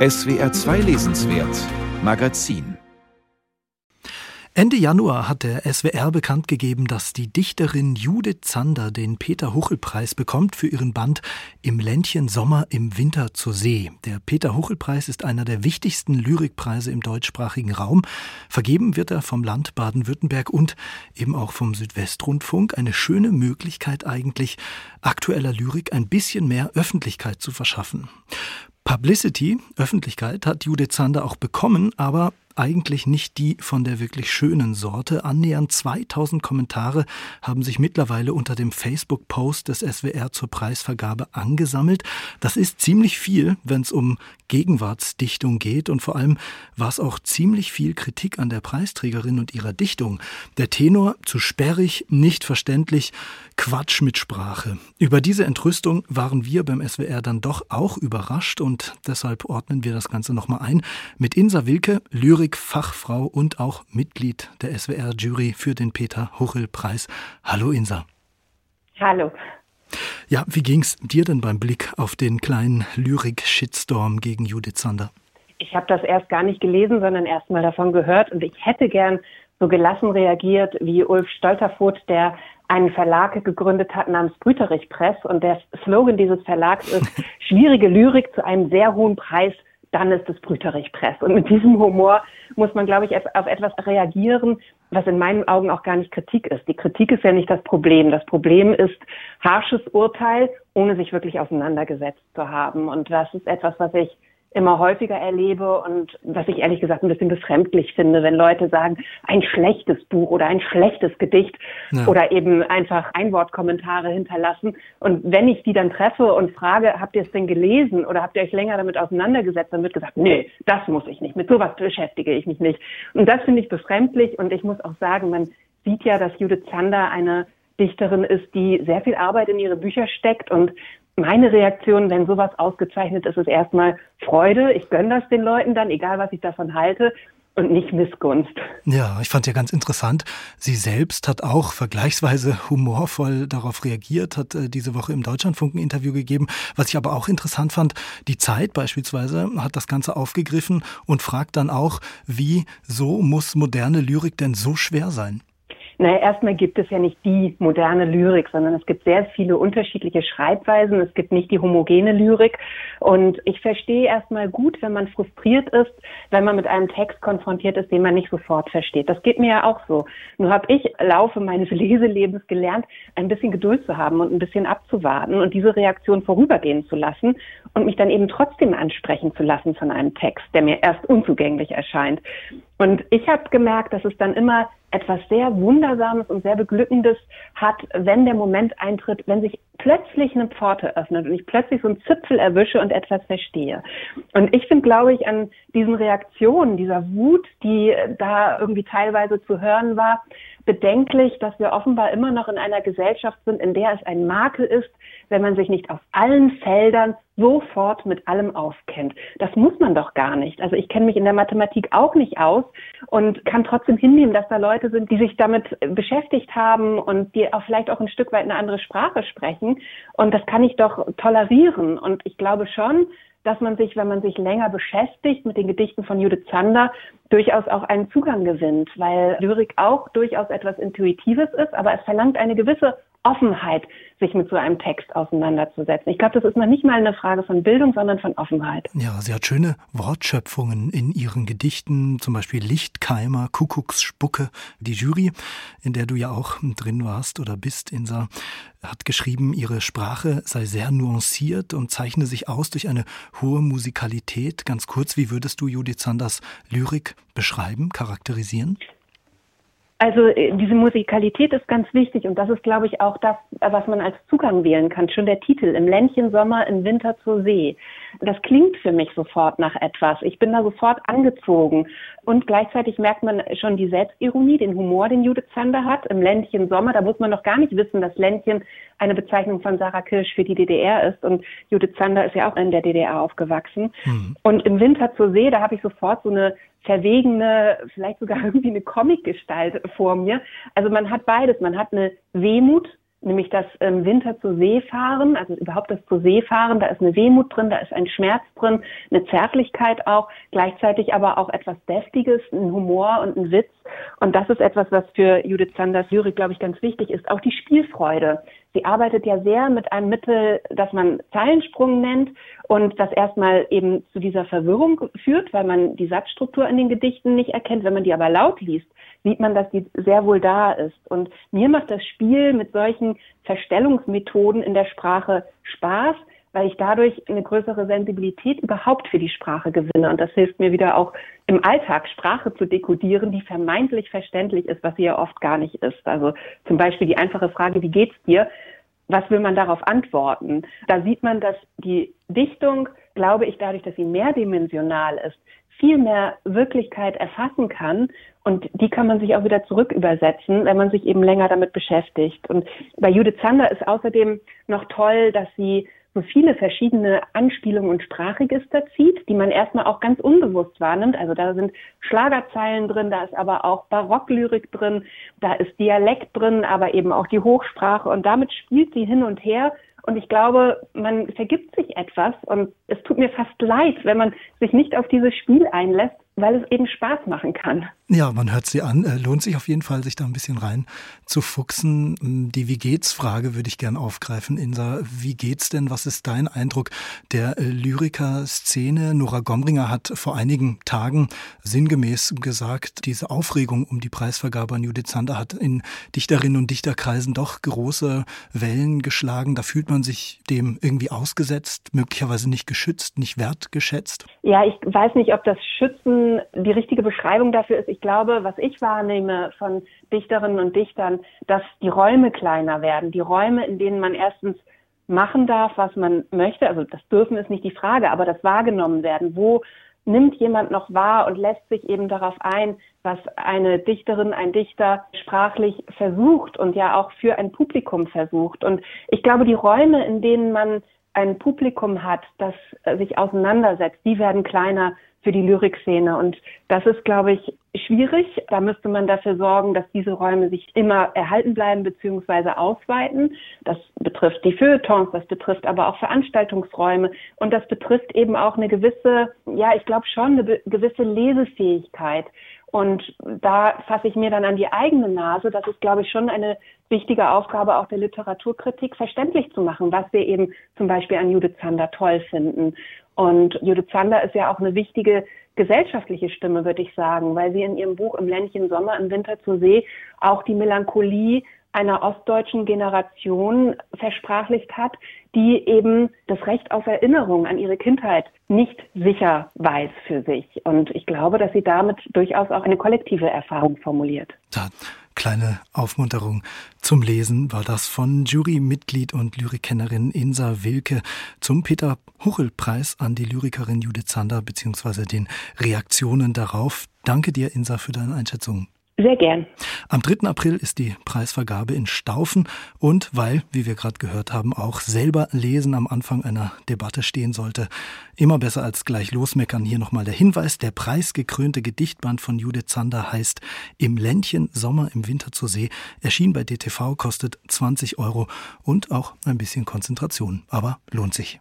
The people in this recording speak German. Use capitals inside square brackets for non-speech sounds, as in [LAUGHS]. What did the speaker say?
SWR 2 Lesenswert Magazin Ende Januar hat der SWR bekannt gegeben, dass die Dichterin Judith Zander den Peter-Huchel-Preis bekommt für ihren Band Im Ländchen Sommer im Winter zur See. Der Peter-Huchel-Preis ist einer der wichtigsten Lyrikpreise im deutschsprachigen Raum. Vergeben wird er vom Land Baden-Württemberg und eben auch vom Südwestrundfunk. Eine schöne Möglichkeit eigentlich, aktueller Lyrik ein bisschen mehr Öffentlichkeit zu verschaffen. Publicity, Öffentlichkeit, hat Judith Zander auch bekommen, aber eigentlich nicht die von der wirklich schönen Sorte. Annähernd 2000 Kommentare haben sich mittlerweile unter dem Facebook-Post des SWR zur Preisvergabe angesammelt. Das ist ziemlich viel, wenn es um Gegenwartsdichtung geht und vor allem war es auch ziemlich viel Kritik an der Preisträgerin und ihrer Dichtung. Der Tenor zu sperrig, nicht verständlich, Quatsch mit Sprache. Über diese Entrüstung waren wir beim SWR dann doch auch überrascht und deshalb ordnen wir das Ganze nochmal ein mit Insa Wilke, Lyrik-Fachfrau und auch Mitglied der SWR-Jury für den Peter-Huchel-Preis. Hallo Insa. Hallo. Ja, wie ging's dir denn beim Blick auf den kleinen Lyrik-Shitstorm gegen Judith Sander? Ich habe das erst gar nicht gelesen, sondern erst mal davon gehört und ich hätte gern so gelassen reagiert wie Ulf Stolterfoth, der einen Verlag gegründet hat namens Brüterich Press und der Slogan dieses Verlags ist [LAUGHS] schwierige Lyrik zu einem sehr hohen Preis dann ist es Brüterich Press. Und mit diesem Humor muss man, glaube ich, auf etwas reagieren, was in meinen Augen auch gar nicht Kritik ist. Die Kritik ist ja nicht das Problem. Das Problem ist harsches Urteil, ohne sich wirklich auseinandergesetzt zu haben. Und das ist etwas, was ich immer häufiger erlebe und was ich ehrlich gesagt ein bisschen befremdlich finde, wenn Leute sagen, ein schlechtes Buch oder ein schlechtes Gedicht ja. oder eben einfach Einwortkommentare hinterlassen. Und wenn ich die dann treffe und frage, habt ihr es denn gelesen oder habt ihr euch länger damit auseinandergesetzt, dann wird gesagt, nee, das muss ich nicht, mit sowas beschäftige ich mich nicht. Und das finde ich befremdlich und ich muss auch sagen, man sieht ja, dass Judith Zander eine Dichterin ist, die sehr viel Arbeit in ihre Bücher steckt und meine Reaktion, wenn sowas ausgezeichnet ist, ist erstmal Freude. Ich gönne das den Leuten dann, egal was ich davon halte und nicht Missgunst. Ja, ich fand ja ganz interessant. Sie selbst hat auch vergleichsweise humorvoll darauf reagiert, hat äh, diese Woche im Deutschlandfunk ein Interview gegeben. Was ich aber auch interessant fand, die Zeit beispielsweise hat das Ganze aufgegriffen und fragt dann auch, wie so muss moderne Lyrik denn so schwer sein? Naja, erstmal gibt es ja nicht die moderne Lyrik, sondern es gibt sehr viele unterschiedliche Schreibweisen. Es gibt nicht die homogene Lyrik. Und ich verstehe erstmal gut, wenn man frustriert ist, wenn man mit einem Text konfrontiert ist, den man nicht sofort versteht. Das geht mir ja auch so. Nur habe ich Laufe meines [LAUGHS] Leselebens gelernt, ein bisschen Geduld zu haben und ein bisschen abzuwarten und diese Reaktion vorübergehen zu lassen und mich dann eben trotzdem ansprechen zu lassen von einem Text, der mir erst unzugänglich erscheint. Und ich habe gemerkt, dass es dann immer etwas sehr Wundersames und sehr Beglückendes hat, wenn der Moment eintritt, wenn sich plötzlich eine Pforte öffnet und ich plötzlich so einen Zipfel erwische und etwas verstehe. Und ich finde, glaube ich, an diesen Reaktionen, dieser Wut, die da irgendwie teilweise zu hören war, bedenklich, dass wir offenbar immer noch in einer Gesellschaft sind, in der es ein Makel ist, wenn man sich nicht auf allen Feldern sofort mit allem auskennt. Das muss man doch gar nicht. Also ich kenne mich in der Mathematik auch nicht aus und kann trotzdem hinnehmen, dass da Leute sind, die sich damit beschäftigt haben und die auch vielleicht auch ein Stück weit eine andere Sprache sprechen. Und das kann ich doch tolerieren. Und ich glaube schon, dass man sich, wenn man sich länger beschäftigt mit den Gedichten von Judith Zander, durchaus auch einen Zugang gewinnt, weil Lyrik auch durchaus etwas Intuitives ist, aber es verlangt eine gewisse Offenheit, sich mit so einem Text auseinanderzusetzen. Ich glaube, das ist noch nicht mal eine Frage von Bildung, sondern von Offenheit. Ja, sie hat schöne Wortschöpfungen in ihren Gedichten, zum Beispiel Lichtkeimer, Kuckucksspucke. Die Jury, in der du ja auch drin warst oder bist, Insa, hat geschrieben, ihre Sprache sei sehr nuanciert und zeichne sich aus durch eine hohe Musikalität. Ganz kurz, wie würdest du Judith Sanders Lyrik beschreiben, charakterisieren? Also äh, diese Musikalität ist ganz wichtig und das ist, glaube ich, auch das, was man als Zugang wählen kann. Schon der Titel im Ländchen Sommer, im Winter zur See. Das klingt für mich sofort nach etwas. Ich bin da sofort angezogen und gleichzeitig merkt man schon die Selbstironie, den Humor, den Judith Zander hat. Im Ländchen Sommer, da muss man noch gar nicht wissen, dass Ländchen eine Bezeichnung von Sarah Kirsch für die DDR ist und Judith Zander ist ja auch in der DDR aufgewachsen. Mhm. Und im Winter zur See, da habe ich sofort so eine verwegene, vielleicht sogar [LAUGHS] irgendwie eine Comicgestalt vor mir. Also man hat beides. Man hat eine Wehmut nämlich das im Winter zur See fahren, also überhaupt das zur See fahren, da ist eine Wehmut drin, da ist ein Schmerz drin, eine Zärtlichkeit auch, gleichzeitig aber auch etwas Deftiges, ein Humor und ein Witz. Und das ist etwas, was für Judith Sanders Lyrik, glaube ich, ganz wichtig ist. Auch die Spielfreude. Sie arbeitet ja sehr mit einem Mittel, das man Zeilensprung nennt und das erstmal eben zu dieser Verwirrung führt, weil man die Satzstruktur in den Gedichten nicht erkennt. Wenn man die aber laut liest, sieht man, dass die sehr wohl da ist. Und mir macht das Spiel mit solchen Verstellungsmethoden in der Sprache Spaß, weil ich dadurch eine größere Sensibilität überhaupt für die Sprache gewinne. Und das hilft mir wieder auch im Alltag Sprache zu dekodieren, die vermeintlich verständlich ist, was sie ja oft gar nicht ist. Also zum Beispiel die einfache Frage, wie geht's dir? Was will man darauf antworten? Da sieht man, dass die Dichtung, glaube ich, dadurch, dass sie mehrdimensional ist, viel mehr Wirklichkeit erfassen kann. Und die kann man sich auch wieder zurück übersetzen, wenn man sich eben länger damit beschäftigt. Und bei Judith Zander ist außerdem noch toll, dass sie so viele verschiedene Anspielungen und Sprachregister zieht, die man erstmal auch ganz unbewusst wahrnimmt. Also da sind Schlagerzeilen drin, da ist aber auch Barocklyrik drin, da ist Dialekt drin, aber eben auch die Hochsprache und damit spielt sie hin und her. Und ich glaube, man vergibt sich etwas und es tut mir fast leid, wenn man sich nicht auf dieses Spiel einlässt, weil es eben Spaß machen kann. Ja, man hört sie an. Äh, lohnt sich auf jeden Fall, sich da ein bisschen rein zu fuchsen. Hm, die Wie geht's Frage würde ich gern aufgreifen. Insa, wie geht's denn? Was ist dein Eindruck der äh, Lyriker-Szene? Nora Gomringer hat vor einigen Tagen sinngemäß gesagt, diese Aufregung um die Preisvergabe an Judith Sander hat in Dichterinnen und Dichterkreisen doch große Wellen geschlagen. Da fühlt man sich dem irgendwie ausgesetzt, möglicherweise nicht geschützt, nicht wertgeschätzt. Ja, ich weiß nicht, ob das Schützen die richtige Beschreibung dafür ist. Ich glaube, was ich wahrnehme von Dichterinnen und Dichtern, dass die Räume kleiner werden. Die Räume, in denen man erstens machen darf, was man möchte. Also das dürfen ist nicht die Frage, aber das wahrgenommen werden. Wo nimmt jemand noch wahr und lässt sich eben darauf ein, was eine Dichterin, ein Dichter sprachlich versucht und ja auch für ein Publikum versucht. Und ich glaube, die Räume, in denen man ein Publikum hat, das sich auseinandersetzt, die werden kleiner für die Lyrikszene. Und das ist, glaube ich, schwierig. Da müsste man dafür sorgen, dass diese Räume sich immer erhalten bleiben bzw. ausweiten. Das betrifft die Feuilletons, das betrifft aber auch Veranstaltungsräume und das betrifft eben auch eine gewisse, ja, ich glaube schon eine gewisse Lesefähigkeit. Und da fasse ich mir dann an die eigene Nase. Das ist, glaube ich, schon eine wichtige Aufgabe auch der Literaturkritik, verständlich zu machen, was wir eben zum Beispiel an Judith Zander toll finden. Und Judith Zander ist ja auch eine wichtige gesellschaftliche Stimme, würde ich sagen, weil sie in ihrem Buch Im Ländchen Sommer, im Winter zur See auch die Melancholie einer ostdeutschen Generation versprachlicht hat, die eben das Recht auf Erinnerung an ihre Kindheit nicht sicher weiß für sich. Und ich glaube, dass sie damit durchaus auch eine kollektive Erfahrung formuliert. Da kleine Aufmunterung zum Lesen war das von Jurymitglied und Lyrikkennerin Insa Wilke zum Peter Huchel-Preis an die Lyrikerin Judith Zander bzw. den Reaktionen darauf. Danke dir, Insa, für deine Einschätzung. Sehr gern. Am 3. April ist die Preisvergabe in Staufen und weil, wie wir gerade gehört haben, auch selber lesen am Anfang einer Debatte stehen sollte, immer besser als gleich losmeckern. Hier nochmal der Hinweis, der preisgekrönte Gedichtband von Judith Zander heißt Im Ländchen Sommer im Winter zur See, erschien bei DTV, kostet 20 Euro und auch ein bisschen Konzentration, aber lohnt sich.